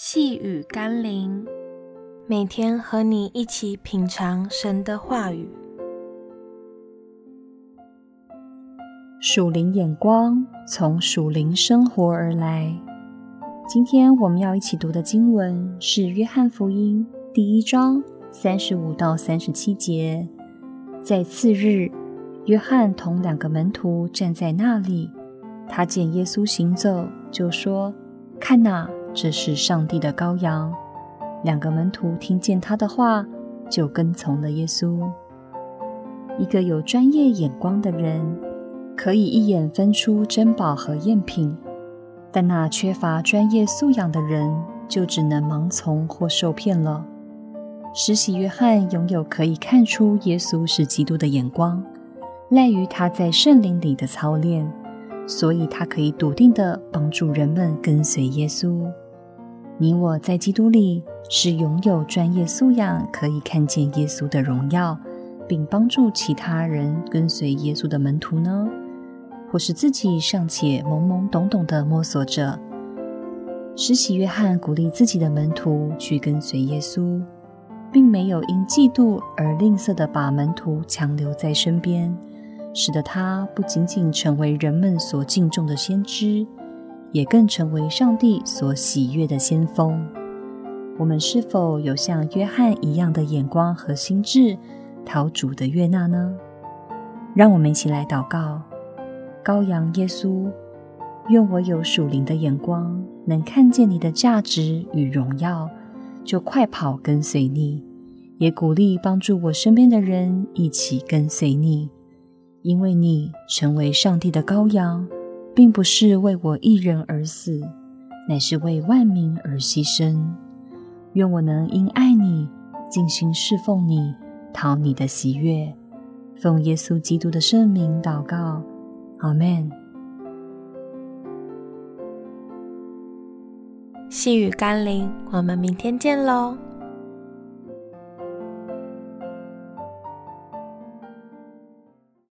细雨甘霖，每天和你一起品尝神的话语。属灵眼光从属灵生活而来。今天我们要一起读的经文是《约翰福音》第一章三十五到三十七节。在次日，约翰同两个门徒站在那里，他见耶稣行走，就说：“看哪！”这是上帝的羔羊。两个门徒听见他的话，就跟从了耶稣。一个有专业眼光的人，可以一眼分出珍宝和赝品；但那缺乏专业素养的人，就只能盲从或受骗了。施洗约翰拥有可以看出耶稣是基督的眼光，赖于他在圣灵里的操练，所以他可以笃定的帮助人们跟随耶稣。你我在基督里是拥有专业素养，可以看见耶稣的荣耀，并帮助其他人跟随耶稣的门徒呢？或是自己尚且懵懵懂懂地摸索着？施洗约翰鼓励自己的门徒去跟随耶稣，并没有因嫉妒而吝啬地把门徒强留在身边，使得他不仅仅成为人们所敬重的先知。也更成为上帝所喜悦的先锋。我们是否有像约翰一样的眼光和心智，讨主的悦纳呢？让我们一起来祷告：羔羊耶稣，愿我有属灵的眼光，能看见你的价值与荣耀，就快跑跟随你。也鼓励帮助我身边的人一起跟随你，因为你成为上帝的羔羊。并不是为我一人而死，乃是为万民而牺牲。愿我能因爱你，尽心侍奉你，讨你的喜悦。奉耶稣基督的圣名祷告，阿门。细雨甘霖，我们明天见喽。